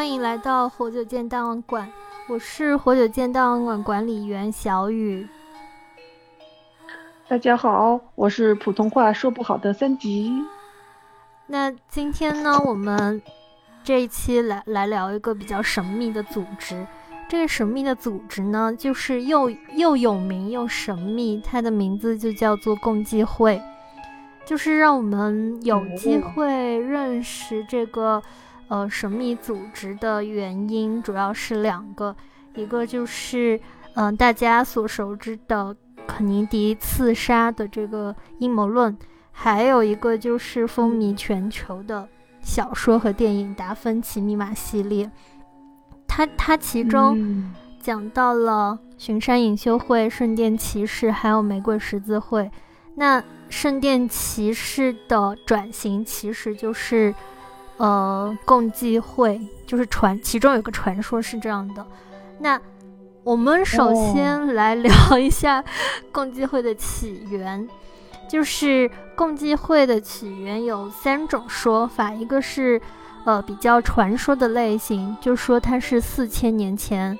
欢迎来到活久见档案馆，我是活久见档案馆管理员小雨。大家好，我是普通话说不好的三吉。那今天呢，我们这一期来来聊一个比较神秘的组织。这个神秘的组织呢，就是又又有名又神秘，它的名字就叫做共济会。就是让我们有机会认识这个呃神秘组织的原因，主要是两个，一个就是嗯大家所熟知的肯尼迪刺杀的这个阴谋论，还有一个就是风靡全球的小说和电影《达芬奇密码》系列。它它其中讲到了巡山隐修会、圣殿骑士，还有玫瑰十字会。那圣殿骑士的转型其实就是，呃，共济会，就是传，其中有个传说是这样的。那我们首先来聊一下共济会的起源，就是共济会的起源有三种说法，一个是呃比较传说的类型，就说它是四千年前，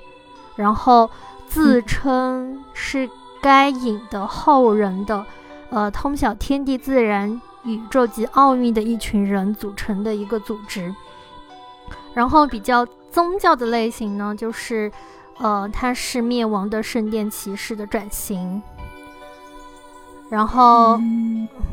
然后自称是该隐的后人的。呃，通晓天地自然、宇宙及奥秘的一群人组成的一个组织。然后比较宗教的类型呢，就是，呃，它是灭亡的圣殿骑士的转型。然后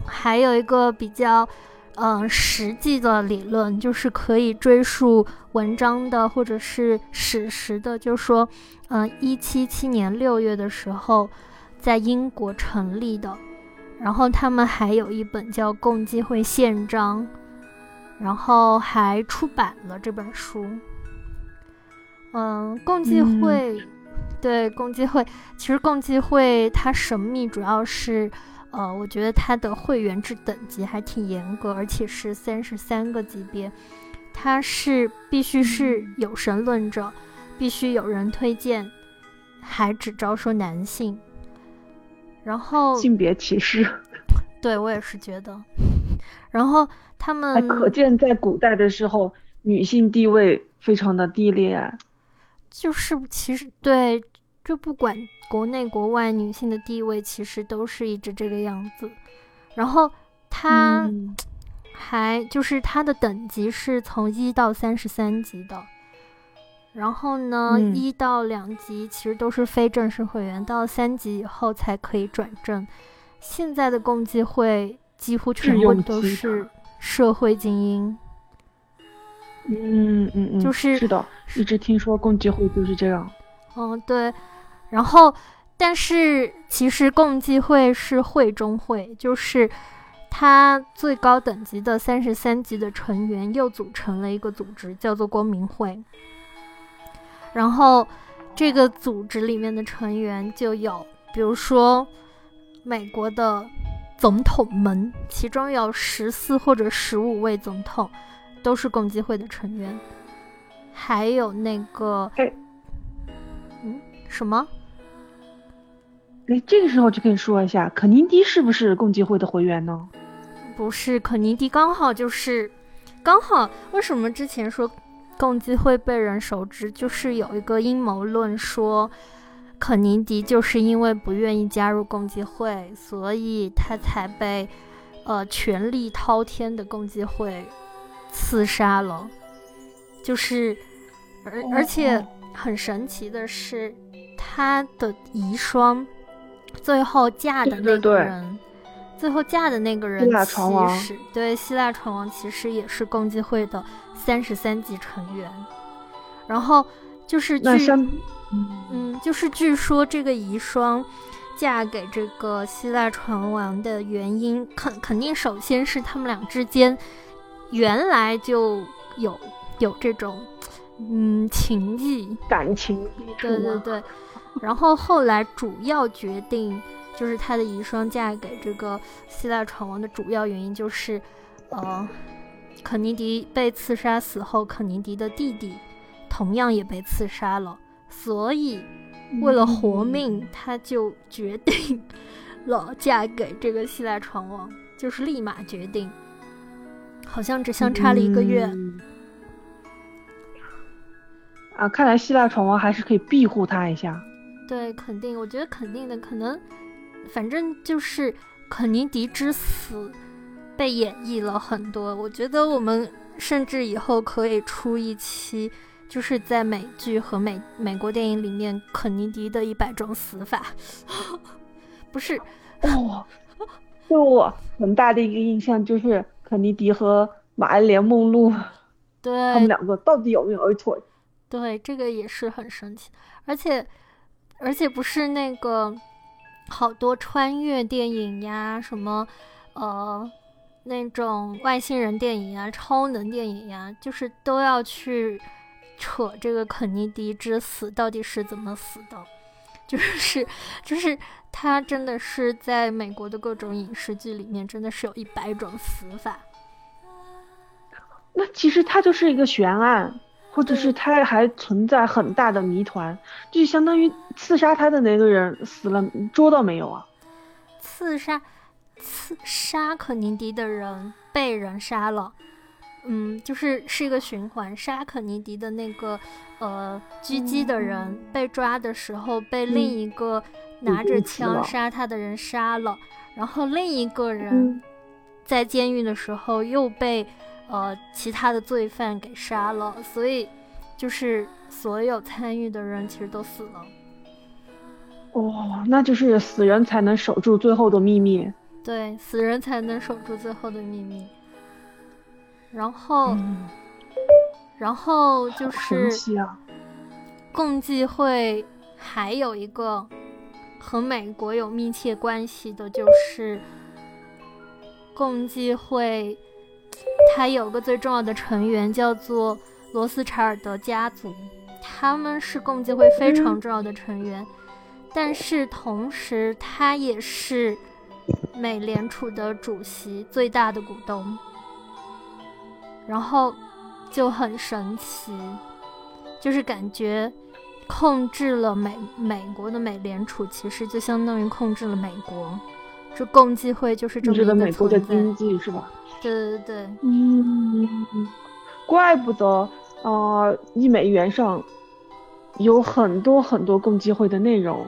还有一个比较，呃，实际的理论，就是可以追溯文章的或者是史实的，就说，嗯，一七七年六月的时候，在英国成立的。然后他们还有一本叫《共济会宪章》，然后还出版了这本书。嗯，共济会，对共济会，其实共济会它神秘，主要是，呃，我觉得它的会员制等级还挺严格，而且是三十三个级别，它是必须是有神论者，必须有人推荐，还只招收男性。然后性别歧视，对我也是觉得。然后他们可见在古代的时候，女性地位非常的低劣啊。就是其实对，就不管国内国外，女性的地位其实都是一直这个样子。然后他还就是他的等级是从一到三十三级的。然后呢，一到两级其实都是非正式会员，到三级以后才可以转正。现在的共济会几乎全部都是社会精英。嗯嗯嗯，就是是的，一直听说共济会就是这样。嗯，对。然后，但是其实共济会是会中会，就是它最高等级的三十三级的成员又组成了一个组织，叫做光明会。然后，这个组织里面的成员就有，比如说美国的总统们，其中有十四或者十五位总统都是共济会的成员，还有那个，嗯，什么？哎，这个时候就可以说一下，肯尼迪是不是共济会的会员呢？不是，肯尼迪刚好就是，刚好为什么之前说？共济会被人熟知，就是有一个阴谋论说，肯尼迪就是因为不愿意加入共济会，所以他才被呃权力滔天的共济会刺杀了。就是，而而且很神奇的是，他的遗孀最后嫁的那个人，最后嫁的那个人其实对希腊船王其实也是共济会的。三十三级成员，然后就是据嗯，就是据说这个遗孀嫁给这个希腊船王的原因，肯肯定首先是他们俩之间原来就有有这种嗯情谊感情，对对对，然后后来主要决定就是她的遗孀嫁给这个希腊船王的主要原因就是呃。肯尼迪被刺杀死后，肯尼迪的弟弟同样也被刺杀了，所以为了活命，他就决定了嫁给这个希腊船王，就是立马决定，好像只相差了一个月。啊，看来希腊船王还是可以庇护他一下。对，肯定，我觉得肯定的，可能，反正就是肯尼迪之死被演绎了很多。我觉得我们甚至以后可以出一期，就是在美剧和美美国电影里面肯尼迪的一百种死法。不是，哦，对我很大的一个印象就是肯尼迪和玛丽莲梦露，对他们两个到底有没有一腿？对，这个也是很神奇，而且。而且不是那个好多穿越电影呀，什么呃那种外星人电影呀、超能电影呀，就是都要去扯这个肯尼迪之死到底是怎么死的，就是就是他真的是在美国的各种影视剧里面，真的是有一百种死法。那其实它就是一个悬案。或者是他还存在很大的谜团，就相当于刺杀他的那个人死了，捉到没有啊？刺杀刺杀肯尼迪的人被人杀了，嗯，就是是一个循环。杀肯尼迪的那个呃狙击的人被抓的时候，被另一个拿着枪杀他的人杀了，然后另一个人在监狱的时候又被。呃，其他的罪犯给杀了，所以就是所有参与的人其实都死了。哦，那就是死人才能守住最后的秘密。对，死人才能守住最后的秘密。然后，然后就是共济会还有一个和美国有密切关系的，就是共济会。他有个最重要的成员叫做罗斯柴尔德家族，他们是共济会非常重要的成员，但是同时他也是美联储的主席，最大的股东。然后就很神奇，就是感觉控制了美美国的美联储，其实就相当于控制了美国。这共济会就是这么一个美国的经济是吧？对对对，嗯，怪不得啊，一美元上有很多很多共济会的内容。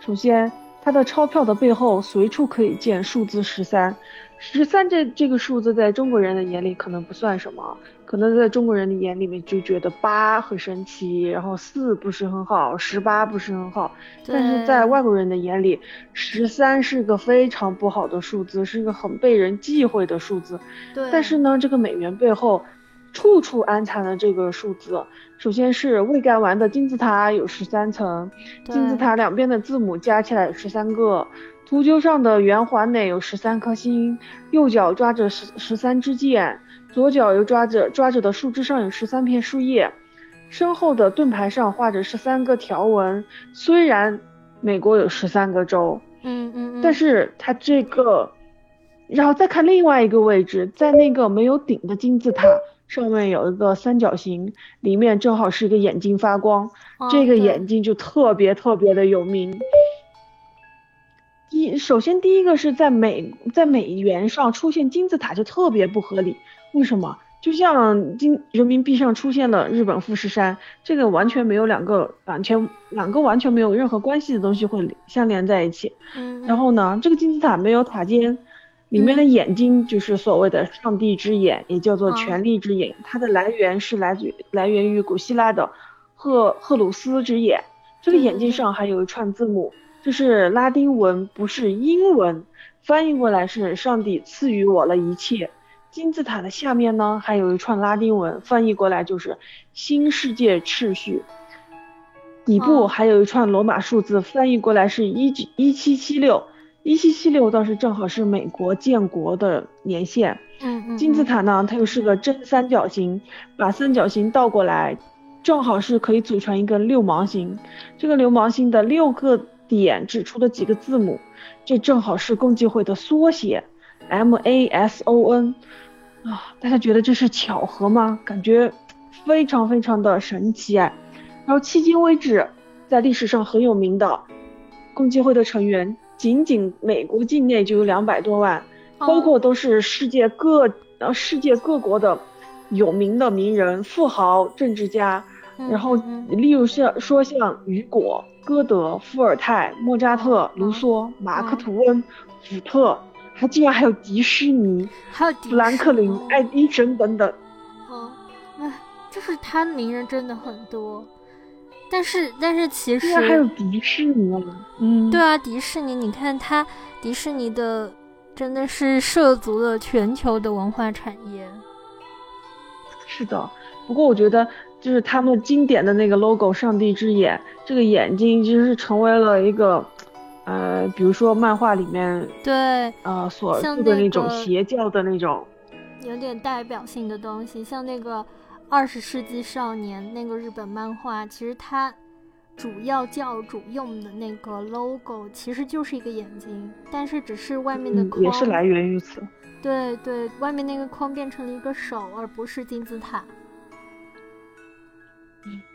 首先，它的钞票的背后随处可以见数字十三。十三这这个数字在中国人的眼里可能不算什么，可能在中国人的眼里面就觉得八很神奇，然后四不是很好，十八不是很好，但是在外国人的眼里，十三是个非常不好的数字，是一个很被人忌讳的数字。对，但是呢，这个美元背后处处安藏了这个数字。首先是未盖完的金字塔有十三层，金字塔两边的字母加起来有十三个。图鸠上的圆环内有十三颗星，右脚抓着十十三支箭，左脚又抓着抓着的树枝上有十三片树叶，身后的盾牌上画着十三个条纹。虽然美国有十三个州，嗯嗯，但是它这个，然后再看另外一个位置，在那个没有顶的金字塔上面有一个三角形，里面正好是一个眼睛发光，这个眼睛就特别特别的有名。一首先，第一个是在美在美元上出现金字塔就特别不合理，为什么？就像金人民币上出现了日本富士山，这个完全没有两个完全两个完全没有任何关系的东西会相连在一起。嗯。然后呢，这个金字塔没有塔尖，里面的眼睛就是所谓的上帝之眼，也叫做权力之眼，它的来源是来自于来源于古希腊的赫赫鲁斯之眼，这个眼睛上还有一串字母。这是拉丁文，不是英文，翻译过来是“上帝赐予我了一切”。金字塔的下面呢，还有一串拉丁文，翻译过来就是“新世界秩序”。底部还有一串罗马数字，翻译过来是一一七七六。一七七六倒是正好是美国建国的年限。嗯嗯。金字塔呢，它又是个正三角形，把三角形倒过来，正好是可以组成一个六芒星。这个六芒星的六个。点指出的几个字母，这正好是共济会的缩写，M A S O N 啊，大家觉得这是巧合吗？感觉非常非常的神奇哎。然后迄今为止，在历史上很有名的共济会的成员，仅仅美国境内就有两百多万，包括都是世界各呃世界各国的有名的名人、富豪、政治家，然后例如像说像雨果、歌德、伏尔泰、莫扎特、卢梭、马克吐温、福特，还竟然还有迪士尼，还有富兰克林、爱迪生等等。嗯，哎，就是他名人真的很多。但是，但是其实还有迪士尼啊，嗯，对啊，迪士尼，你看它，迪士尼的真的是涉足了全球的文化产业。是的，不过我觉得就是他们经典的那个 logo“ 上帝之眼”，这个眼睛其实是成为了一个，呃，比如说漫画里面对呃所做的那种邪教的那种，有点代表性的东西，像那个。二十世纪少年那个日本漫画，其实它主要教主用的那个 logo 其实就是一个眼睛，但是只是外面的框也是来源于此。对对，外面那个框变成了一个手，而不是金字塔。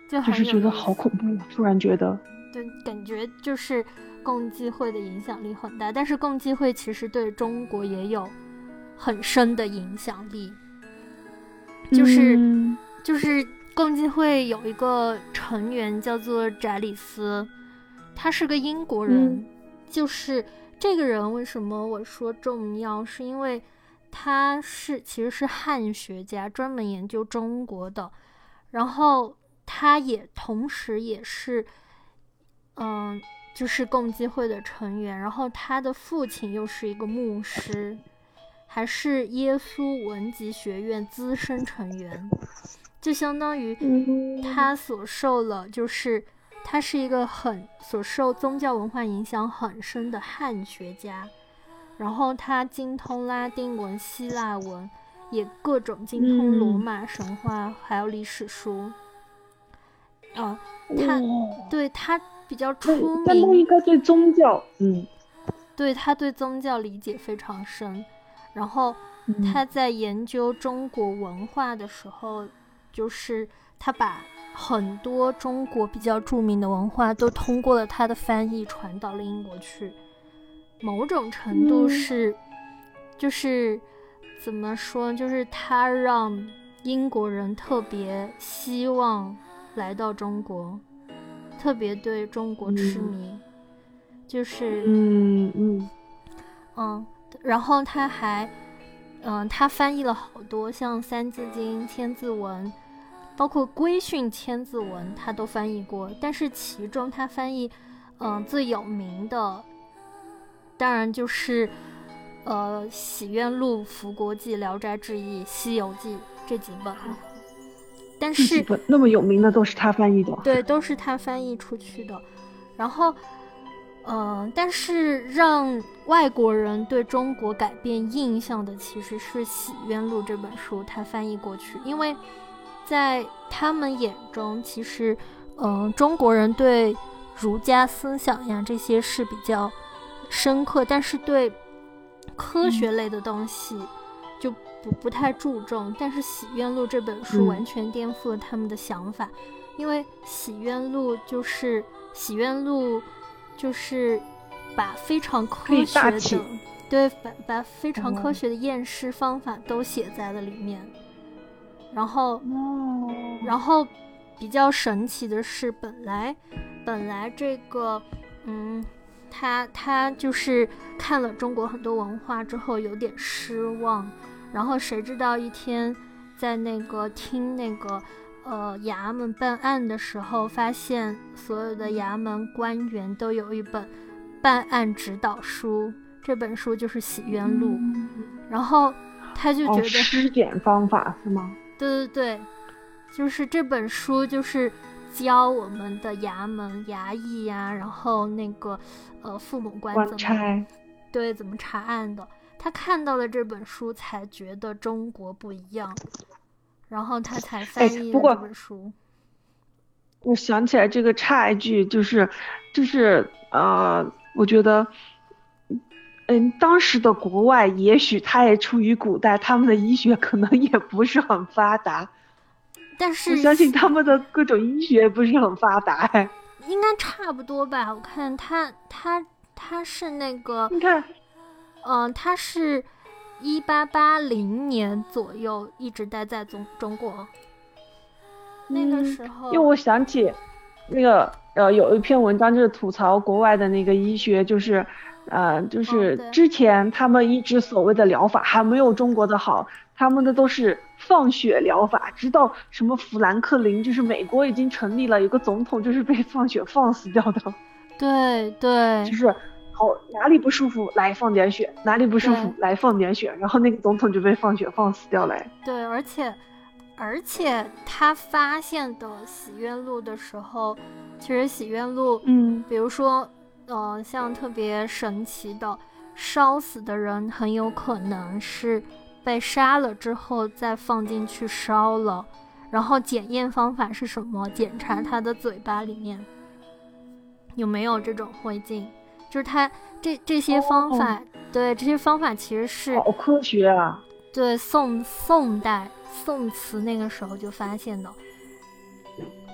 就就是觉得好恐怖，突然觉得。对，感觉就是共济会的影响力很大，但是共济会其实对中国也有很深的影响力。就是就是共济会有一个成员叫做翟里斯，他是个英国人。就是这个人为什么我说重要，是因为他是其实是汉学家，专门研究中国的。然后他也同时也是，嗯，就是共济会的成员。然后他的父亲又是一个牧师。还是耶稣文集学院资深成员，就相当于他所受了，就是他是一个很所受宗教文化影响很深的汉学家，然后他精通拉丁文、希腊文，也各种精通罗马神话还有历史书。啊，他对他比较出名，但他应该对宗教，嗯，对他对宗教理解非常深。然后他在研究中国文化的时候，就是他把很多中国比较著名的文化都通过了他的翻译传到了英国去。某种程度是，就是怎么说，就是他让英国人特别希望来到中国，特别对中国痴迷，就是嗯嗯。嗯。然后他还，嗯，他翻译了好多像《三字经》《千字文》，包括《规训》《千字文》，他都翻译过。但是其中他翻译，嗯，最有名的，当然就是，呃，《洗冤录》《福国记》《聊斋志异》《西游记》这几本。但是那么有名的都是他翻译的。对，都是他翻译出去的。然后。嗯，但是让外国人对中国改变印象的其实是《洗冤录》这本书，他翻译过去，因为在他们眼中，其实，嗯，中国人对儒家思想呀这些是比较深刻，但是对科学类的东西就不不太注重。但是《洗冤录》这本书完全颠覆了他们的想法，因为《洗冤录》就是《洗冤录》。就是把非常科学的，对，把把非常科学的验尸方法都写在了里面。然后，然后比较神奇的是，本来本来这个，嗯，他他就是看了中国很多文化之后有点失望。然后谁知道一天在那个听那个。呃，衙门办案的时候，发现所有的衙门官员都有一本办案指导书，这本书就是《洗冤录》，然后他就觉得尸检方法是吗？对对对，就是这本书就是教我们的衙门衙役呀，然后那个呃父母官怎么对怎么查案的。他看到了这本书，才觉得中国不一样。然后他才翻译这本书。我想起来这个插一句，就是，就是呃，我觉得，嗯，当时的国外也许他也处于古代，他们的医学可能也不是很发达。但是我相信他们的各种医学不是很发达。应该差不多吧？我看他他他是那个，你看，嗯，他是。一八八零年左右，一直待在中中国。那个时候，因为我想起那个呃，有一篇文章就是吐槽国外的那个医学，就是。呃，就是之前他们一直所谓的疗法还没有中国的好，他们的都是放血疗法，直到什么富兰克林，就是美国已经成立了，有个总统就是被放血放死掉的。对对，就是好哪里不舒服来放点血，哪里不舒服来放点血，然后那个总统就被放血放死掉了。对，而且而且他发现的洗冤录的时候，其实洗冤录，嗯，比如说。呃，像特别神奇的烧死的人，很有可能是被杀了之后再放进去烧了。然后检验方法是什么？检查他的嘴巴里面有没有这种灰烬。就是他这这些方法，对这些方法其实是好科学啊。对，宋宋代宋词那个时候就发现的。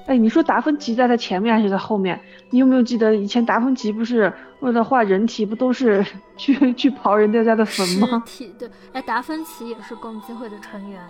哎，你说达芬奇在他前面还是在后面？你有没有记得以前达芬奇不是为了画人体，不都是 去去刨人家家的坟吗？尸体对，哎，达芬奇也是共济会的成员。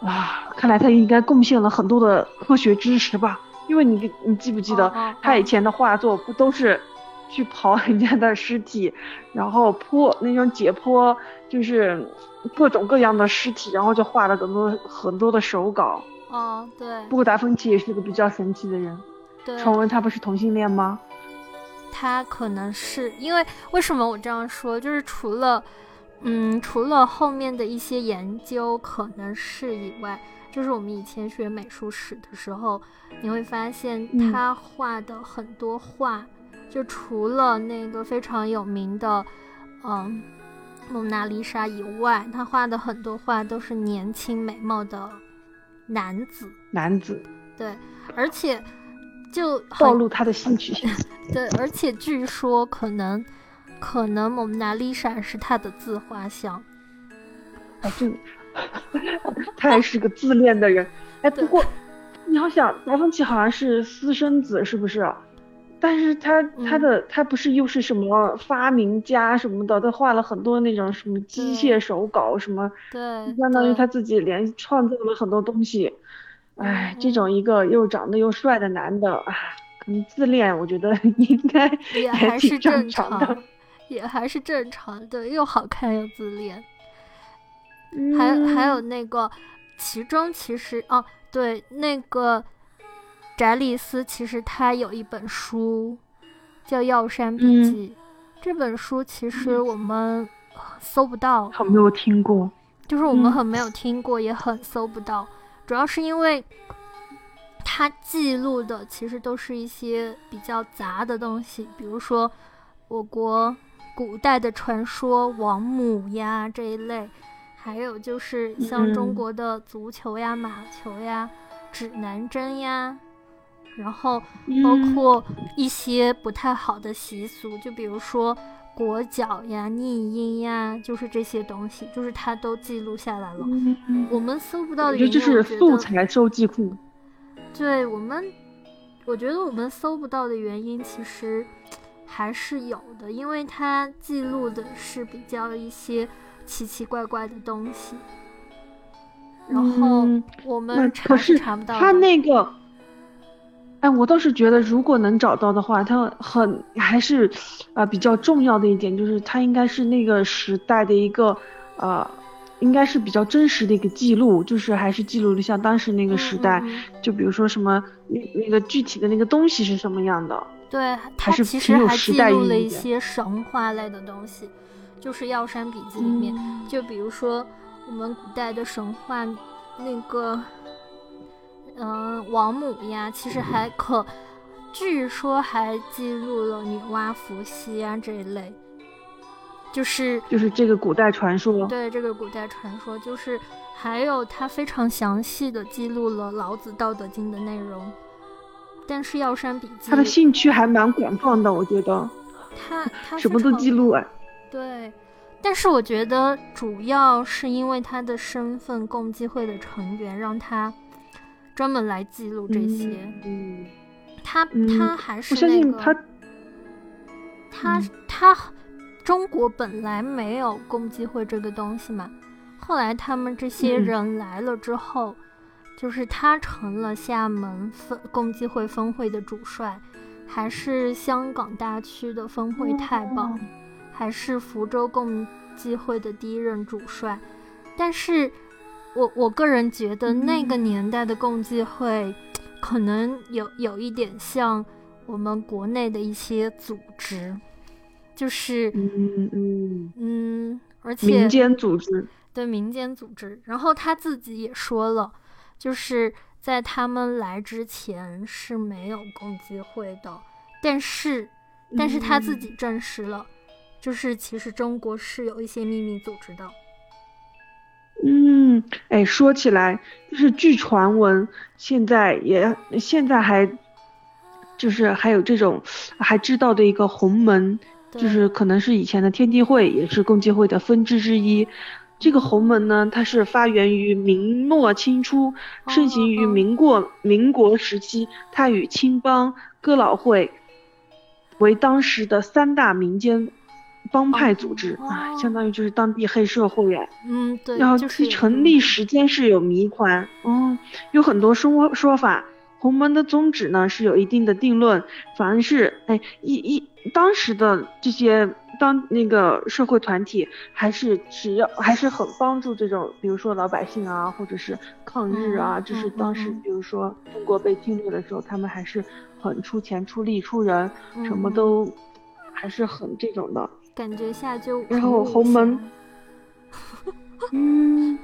啊，看来他应该贡献了很多的科学知识吧？因为你你记不记得他以前的画作不都是去刨人家的尸体，然后剖那种解剖，就是各种各样的尸体，然后就画了很多很多的手稿。哦，对。不过达芬奇也是个比较神奇的人。对。传闻他不是同性恋吗？他可能是因为为什么我这样说？就是除了，嗯，除了后面的一些研究可能是以外，就是我们以前学美术史的时候，你会发现他画的很多画，就除了那个非常有名的，嗯，蒙娜丽莎以外，他画的很多画都是年轻美貌的。男子，男子，对，而且就暴露他的性取向。对，而且据说可能，可能蒙娜丽莎是他的自画像。哎，这，他还是个自恋的人。哎，不过你要想，达芬奇好像是私生子，是不是？但是他他的他不是又是什么发明家什么的，他画了很多那种什么机械手稿什么，对，相当于他自己连创造了很多东西。哎，这种一个又长得又帅的男的，啊，能自恋，我觉得 应该也还是正常的，也还是正常的，又好看又自恋。还还有那个，其中其实哦，对那个。翟里斯其实他有一本书，叫《药山笔记》。这本书其实我们搜不到，很没有听过。就是我们很没有听过，也很搜不到。主要是因为它记录的其实都是一些比较杂的东西，比如说我国古代的传说、王母呀这一类，还有就是像中国的足球呀、马球呀、指南针呀。然后包括一些不太好的习俗，就比如说裹脚呀、逆音呀，就是这些东西，就是它都记录下来了。我们搜不到的原因，这是素材收集库。对我们，我觉得我们搜不到的原因其实还是有的，因为它记录的是比较一些奇奇怪怪的东西。然后我们查是查不到。他那个。哎，我倒是觉得，如果能找到的话，它很还是，啊，比较重要的一点就是，它应该是那个时代的一个，呃，应该是比较真实的一个记录，就是还是记录了像当时那个时代，就比如说什么那那个具体的那个东西是什么样的。对，它其实还记录了一些神话类的东西，就是《药山笔记》里面，就比如说我们古代的神话那个。嗯，王母呀，其实还可，据说还记录了女娲伏羲啊这一类，就是就是这个古代传说。对，这个古代传说就是还有它非常详细的记录了老子《道德经》的内容。但是《药山笔记》他的兴趣还蛮广泛的，我觉得。他他什么都记录哎。对，但是我觉得主要是因为他的身份，共济会的成员让他。专门来记录这些，嗯，他他还是那个，他他他，中国本来没有共济会这个东西嘛，后来他们这些人来了之后，就是他成了厦门分共济会分会的主帅，还是香港大区的分会太保，还是福州共济会的第一任主帅。但是，我我个人觉得那个年代的共济会，可能有有一点像我们国内的一些组织，就是嗯嗯嗯，而且民间组织，对民间组织。然后他自己也说了。就是在他们来之前是没有共济会的，但是，但是他自己证实了，就是其实中国是有一些秘密组织的。嗯，哎，说起来，就是据传闻，现在也现在还，就是还有这种还知道的一个洪门，就是可能是以前的天地会，也是共济会的分支之一。这个洪门呢，它是发源于明末清初，盛行于民国民国时期。它与青帮、哥老会为当时的三大民间帮派组织啊，相当于就是当地黑社会呀。嗯，对。然后其成立时间是有谜团，嗯，有很多说说法。洪门的宗旨呢是有一定的定论，凡是哎一一当时的这些当那个社会团体还是只要还是很帮助这种，比如说老百姓啊，或者是抗日啊，就是当时比如说中国被侵略的时候，他们还是很出钱出力出人，什么都还是很这种的感觉下就然后鸿门，嗯。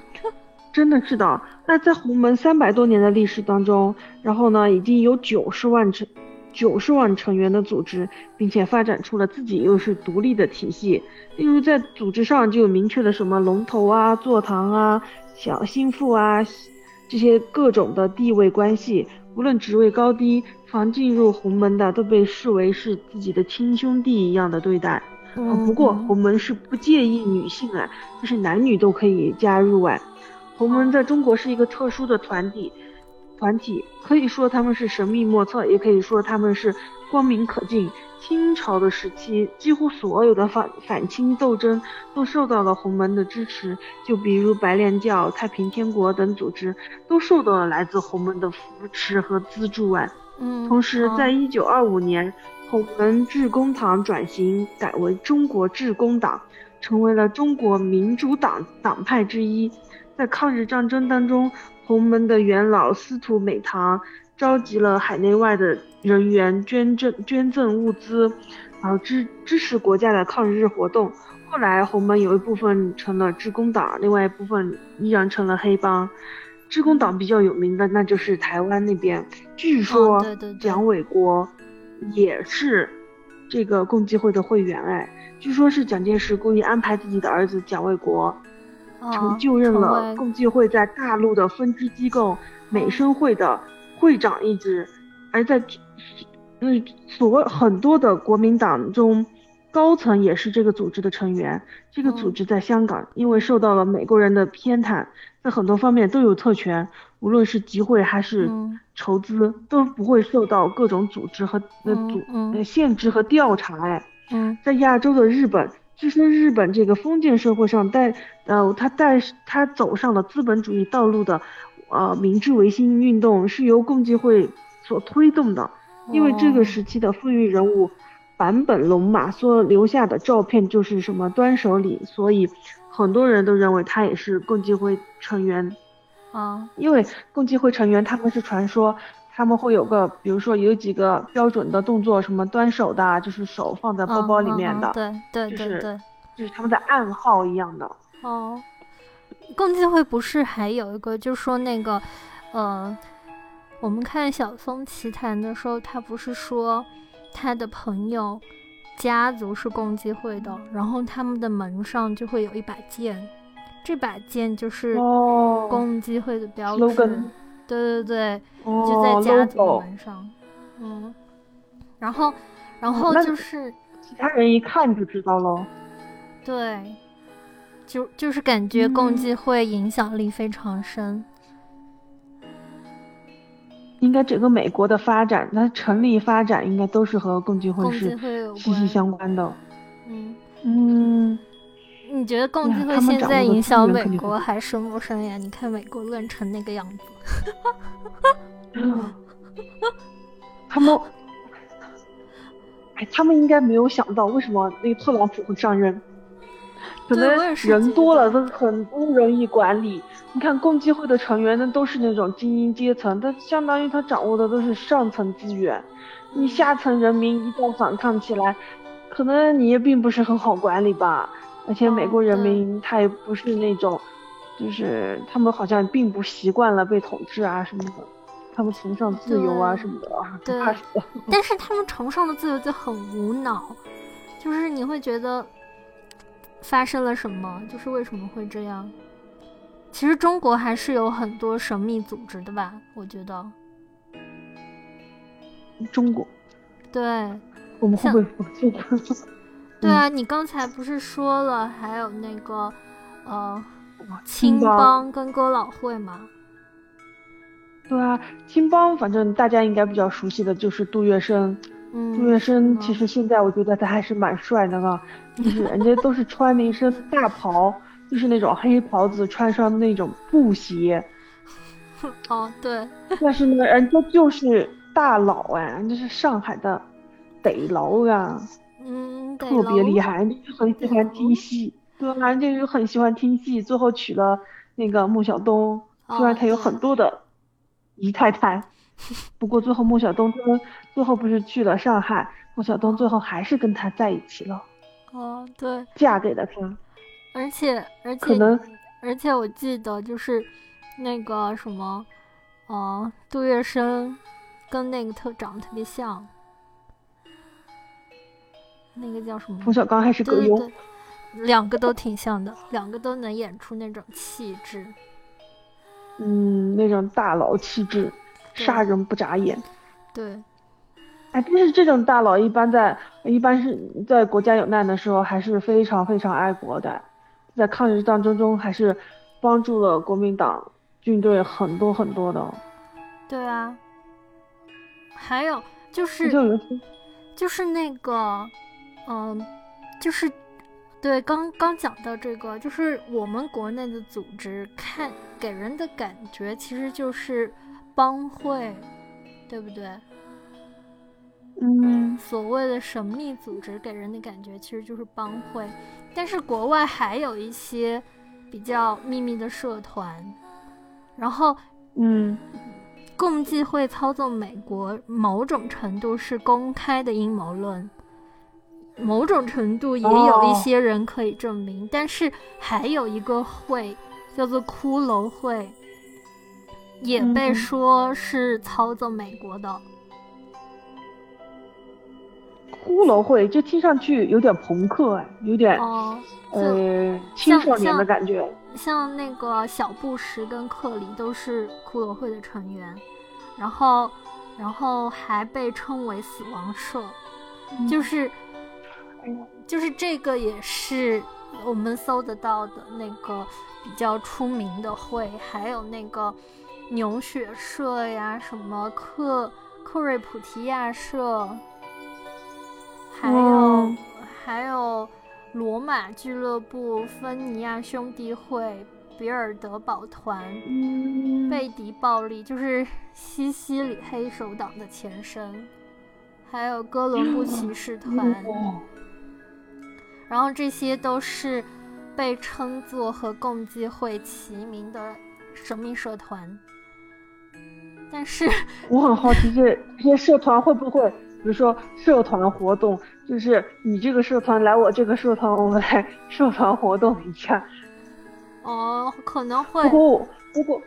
真的是的，那在鸿门三百多年的历史当中，然后呢，已经有九十万成九十万成员的组织，并且发展出了自己又是独立的体系。例如在组织上就有明确的什么龙头啊、坐堂啊、小心腹啊这些各种的地位关系，无论职位高低，凡进入鸿门的都被视为是自己的亲兄弟一样的对待。嗯，不过洪门是不介意女性啊，就是男女都可以加入啊。洪门在中国是一个特殊的团体，团体可以说他们是神秘莫测，也可以说他们是光明可敬。清朝的时期，几乎所有的反反清斗争都受到了洪门的支持，就比如白莲教、太平天国等组织都受到了来自洪门的扶持和资助啊。嗯，同时，在一九二五年，洪门致公堂转型改为中国致公党，成为了中国民主党党派之一。在抗日战争当中，洪门的元老司徒美堂召集了海内外的人员捐赠捐赠物资，然后支支持国家的抗日活动。后来洪门有一部分成了致公党，另外一部分依然成了黑帮。致公党比较有名的那就是台湾那边，据说蒋纬国也是这个共济会的会员。哎，据说是蒋介石故意安排自己的儿子蒋卫国。曾就任了共济会在大陆的分支机构美生会的会长一职，而在嗯所很多的国民党中，高层也是这个组织的成员。这个组织在香港，因为受到了美国人的偏袒，在很多方面都有特权，无论是集会还是筹资，都不会受到各种组织和呃组限制和调查。哎，在亚洲的日本。据说日本这个封建社会上带，呃，他带他走上了资本主义道路的，呃，明治维新运动是由共济会所推动的。因为这个时期的富裕人物坂本龙马所留下的照片就是什么端手礼，所以很多人都认为他也是共济会成员。啊，因为共济会成员他们是传说。他们会有个，比如说有几个标准的动作，什么端手的，就是手放在包包里面的，对对对对，就是他们的暗号一样的。哦，共济会不是还有一个，就是说那个，呃，我们看小松奇谈的时候，他不是说他的朋友家族是共济会的，然后他们的门上就会有一把剑，这把剑就是共济会的标志。对对对，就在家族门上，嗯，然后，然后就是其他人一看就知道喽。对，就就是感觉共济会影响力非常深。应该整个美国的发展，它成立发展应该都是和共济会是息息相关的。嗯嗯，你觉得共济会现在影响美国还深不深呀？你看美国乱成那个样子。他们，哎，他们应该没有想到为什么那个特朗普会上任。可能人多了都很不容易管理。你看共济会的成员那，都是那种精英阶层，他相当于他掌握的都是上层资源。你下层人民一旦反抗起来，可能你也并不是很好管理吧。而且美国人民他也不是那种，就是他们好像并不习惯了被统治啊什么的，他们崇尚自由啊什么的啊，对。但是他们崇尚的自由就很无脑，就是你会觉得。发生了什么？就是为什么会这样？其实中国还是有很多神秘组织的吧？我觉得。中国。对。我们会不会？对啊，你刚才不是说了还有那个呃青帮跟哥老会吗？对啊，青帮反正大家应该比较熟悉的就是杜月笙。杜月笙其实现在我觉得他还是蛮帅的呢，就是人家都是穿的一身大袍，就是那种黑袍子，穿上那种布鞋。哦，对。但是呢，人家就是大佬哎，人家是上海的逮佬啊，嗯，特别厉害，人家很喜欢听戏，对吧？人家就很喜欢听戏，最后娶了那个穆晓东，虽然他有很多的姨太太。不过最后莫小东最最后不是去了上海，莫小东最后还是跟他在一起了。哦，对，嫁给了他。而且而且可能，而且我记得就是那个什么，呃，杜月笙跟那个特长得特别像，那个叫什么？冯小刚还是葛优？两个都挺像的，两个都能演出那种气质。嗯，那种大佬气质。杀人不眨眼，对，哎，但是这种大佬一般在一般是在国家有难的时候还是非常非常爱国的，在抗日战争中还是帮助了国民党军队很多很多的。对啊，还有就是就是那个，嗯，就是对刚刚讲到这个，就是我们国内的组织看给人的感觉其实就是。帮会，对不对？嗯，所谓的神秘组织给人的感觉其实就是帮会，但是国外还有一些比较秘密的社团，然后，嗯，共济会操纵美国，某种程度是公开的阴谋论，某种程度也有一些人可以证明，但是还有一个会叫做骷髅会。也被说是操纵美国的。骷髅会，这听上去有点朋克哎，有点哦呃青少年的感觉。像那个小布什跟克里都是骷髅会的成员，然后然后还被称为死亡社，就是就是这个也是我们搜得到的那个比较出名的会，还有那个。牛血社呀，什么克克瑞普提亚社，还有还有罗马俱乐部、芬尼亚兄弟会、比尔德堡团、贝迪暴力，就是西西里黑手党的前身，还有哥伦布骑士团，然后这些都是被称作和共济会齐名的神秘社团。但是 我很好奇，这这些社团会不会，比如说社团活动，就是你这个社团来我这个社团，我们来 社团活动一下。哦，可能会。不过，不过，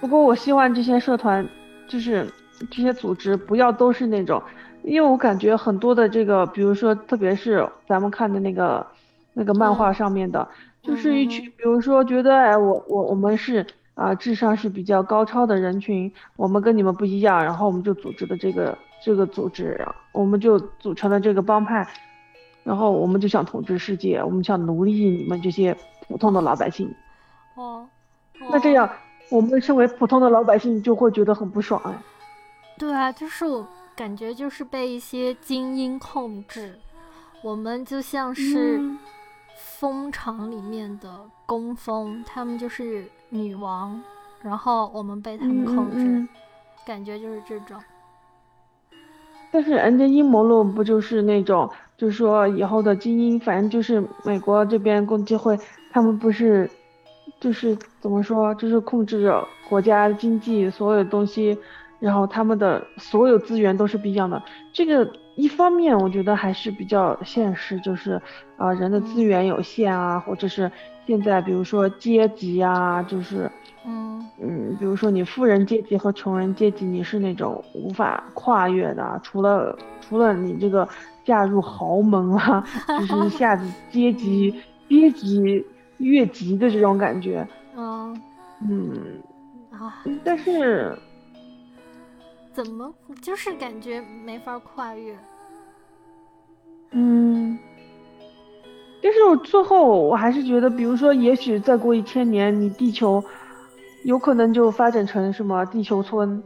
不过，我希望这些社团，就是这些组织，不要都是那种，因为我感觉很多的这个，比如说，特别是咱们看的那个那个漫画上面的，就是一群，比如说觉得，哎，我我我们是。啊，智商是比较高超的人群，我们跟你们不一样，然后我们就组织的这个这个组织，我们就组成了这个帮派，然后我们就想统治世界，我们想奴役你们这些普通的老百姓。哦，那这样我们身为普通的老百姓就会觉得很不爽哎。对啊，就是我感觉就是被一些精英控制，我们就像是蜂场里面的工蜂，他们就是女王，然后我们被他们控制，感觉就是这种。但是人家阴谋论不就是那种，就是说以后的精英，反正就是美国这边共济会，他们不是，就是怎么说，就是控制着国家经济所有东西，然后他们的所有资源都是不一样的。这个一方面我觉得还是比较现实，就是啊人的资源有限啊，或者是现在比如说阶级啊，就是。嗯嗯，比如说你富人阶级和穷人阶级，你是那种无法跨越的，除了除了你这个嫁入豪门啊，就是一下子 阶级阶级越级的这种感觉。嗯嗯啊，但是怎么就是感觉没法跨越？嗯，但是我最后我还是觉得，比如说，也许再过一千年，你地球。有可能就发展成什么地球村，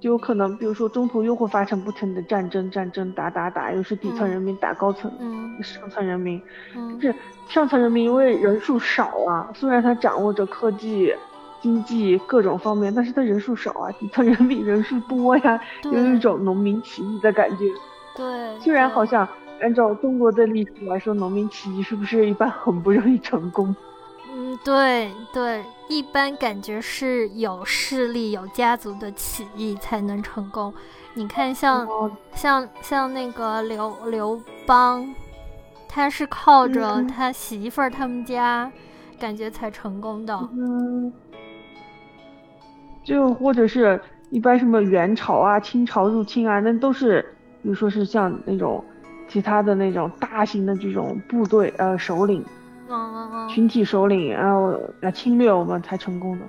就有可能，比如说中途又会发生不停的战争，战争打打打，又是底层人民打高层，嗯，上层人民，就是上层人民因为人数少啊，虽然他掌握着科技、经济各种方面，但是他人数少啊，底层人比人数多呀，有一种农民起义的感觉。对，虽然好像按照中国的历史来说，农民起义是不是一般很不容易成功？嗯，对对，一般感觉是有势力、有家族的起义才能成功。你看，像像像那个刘刘邦，他是靠着他媳妇儿他们家，感觉才成功的。嗯，就或者是一般什么元朝啊、清朝入侵啊，那都是，比如说是像那种其他的那种大型的这种部队呃首领。群体首领，然后来侵略我们才成功的。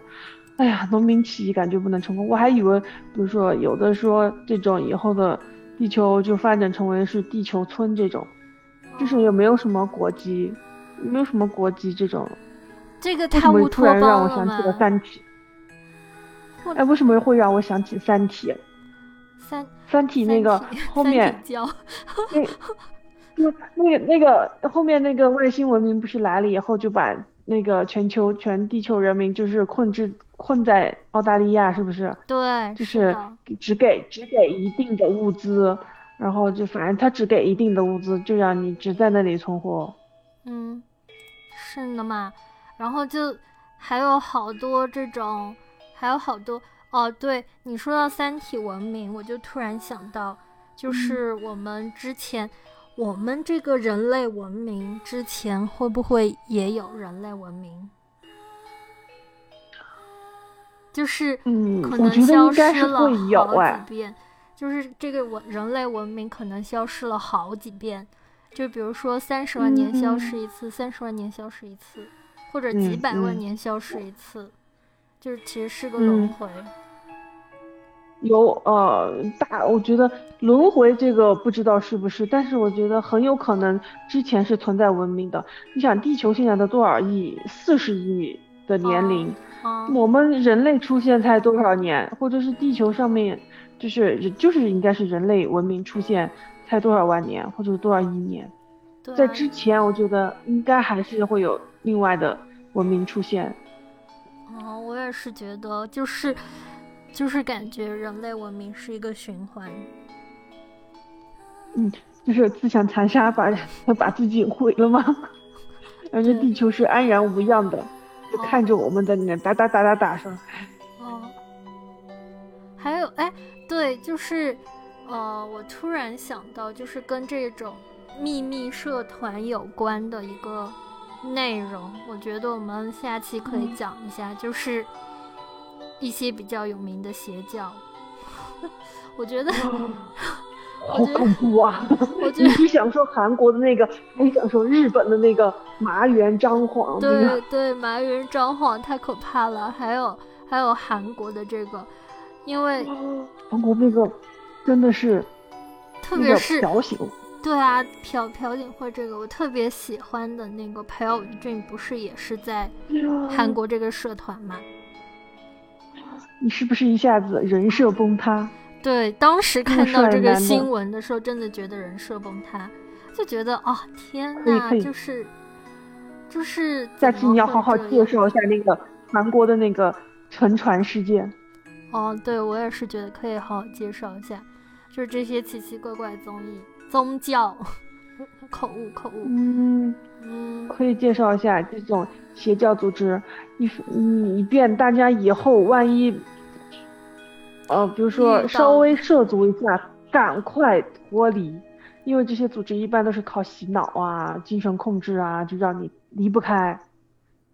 哎呀，农民起义感觉不能成功。我还以为，比如说有的说这种以后的地球就发展成为是地球村这种，就是也没有什么国籍，没有什么国籍这种。这个太乌托邦了想起了三体。哎，为什么会让我想起三体？三三体那个后面。那那个那个后面那个外星文明不是来了以后就把那个全球全地球人民就是困制困在澳大利亚是不是？对，就是只给只给一定的物资，然后就反正他只给一定的物资，就让你只在那里存活。嗯，是的嘛。然后就还有好多这种，还有好多哦。对你说到三体文明，我就突然想到，就是我们之前。我们这个人类文明之前会不会也有人类文明？就是嗯，可能消失了好几遍。就是这个文人类文明可能消失了好几遍。就比如说三十万年消失一次，三十万年消失一次，或者几百万年消失一次，就是其实是个轮回。有呃大，我觉得轮回这个不知道是不是，但是我觉得很有可能之前是存在文明的。你想，地球现在的多少亿？四十亿的年龄，我们人类出现才多少年？或者是地球上面就是就是应该是人类文明出现才多少万年，或者是多少亿年？在之前，我觉得应该还是会有另外的文明出现。哦，我也是觉得就是。就是感觉人类文明是一个循环，嗯，就是自相残杀，把 把自己毁了吗？而且地球是安然无恙的，就看着我们在那打打打打打上。哦，还有哎，对，就是呃，我突然想到，就是跟这种秘密社团有关的一个内容，我觉得我们下期可以讲一下，就是。一些比较有名的邪教，我觉得好恐怖啊！我觉 得你想说韩国的那个，你想说日本的那个麻原彰晃，对对，麻原彰晃太可怕了。还有还有韩国的这个，因为韩国那个真的是，特别是朴槿，对啊，朴朴槿惠这个我特别喜欢的那个朴有俊，不是也是在韩国这个社团吗？你是不是一下子人设崩塌？对，当时看到这个新闻的时候，真的觉得人设崩塌，就觉得哦，天呐，就是就是下次你要好好介绍一下那个韩国的那个沉船事件。哦，对，我也是觉得可以好好介绍一下，就是这些奇奇怪怪综艺、宗教，口误口误。嗯嗯，可以介绍一下这种邪教组织，以以便大家以后万一，呃，比如说稍微涉足一下，赶快脱离，因为这些组织一般都是靠洗脑啊、精神控制啊，就让你离不开，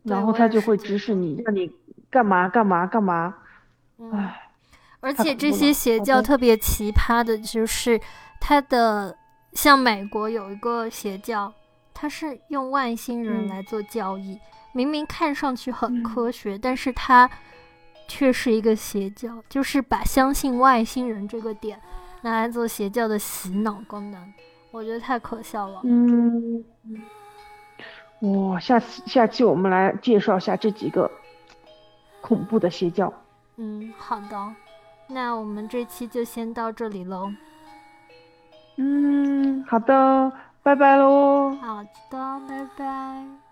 然后他就会指使你，让你干嘛干嘛干嘛。唉，而且这些邪教特别奇葩的，就是它的，像美国有一个邪教，它是用外星人来做交易，明明看上去很科学，但是它却是一个邪教，就是把相信外星人这个点拿来做邪教的洗脑功能，我觉得太可笑了。嗯，哇，下次下期我们来介绍一下这几个恐怖的邪教。嗯，好的，那我们这期就先到这里喽。嗯，好的，拜拜喽。好的，拜拜。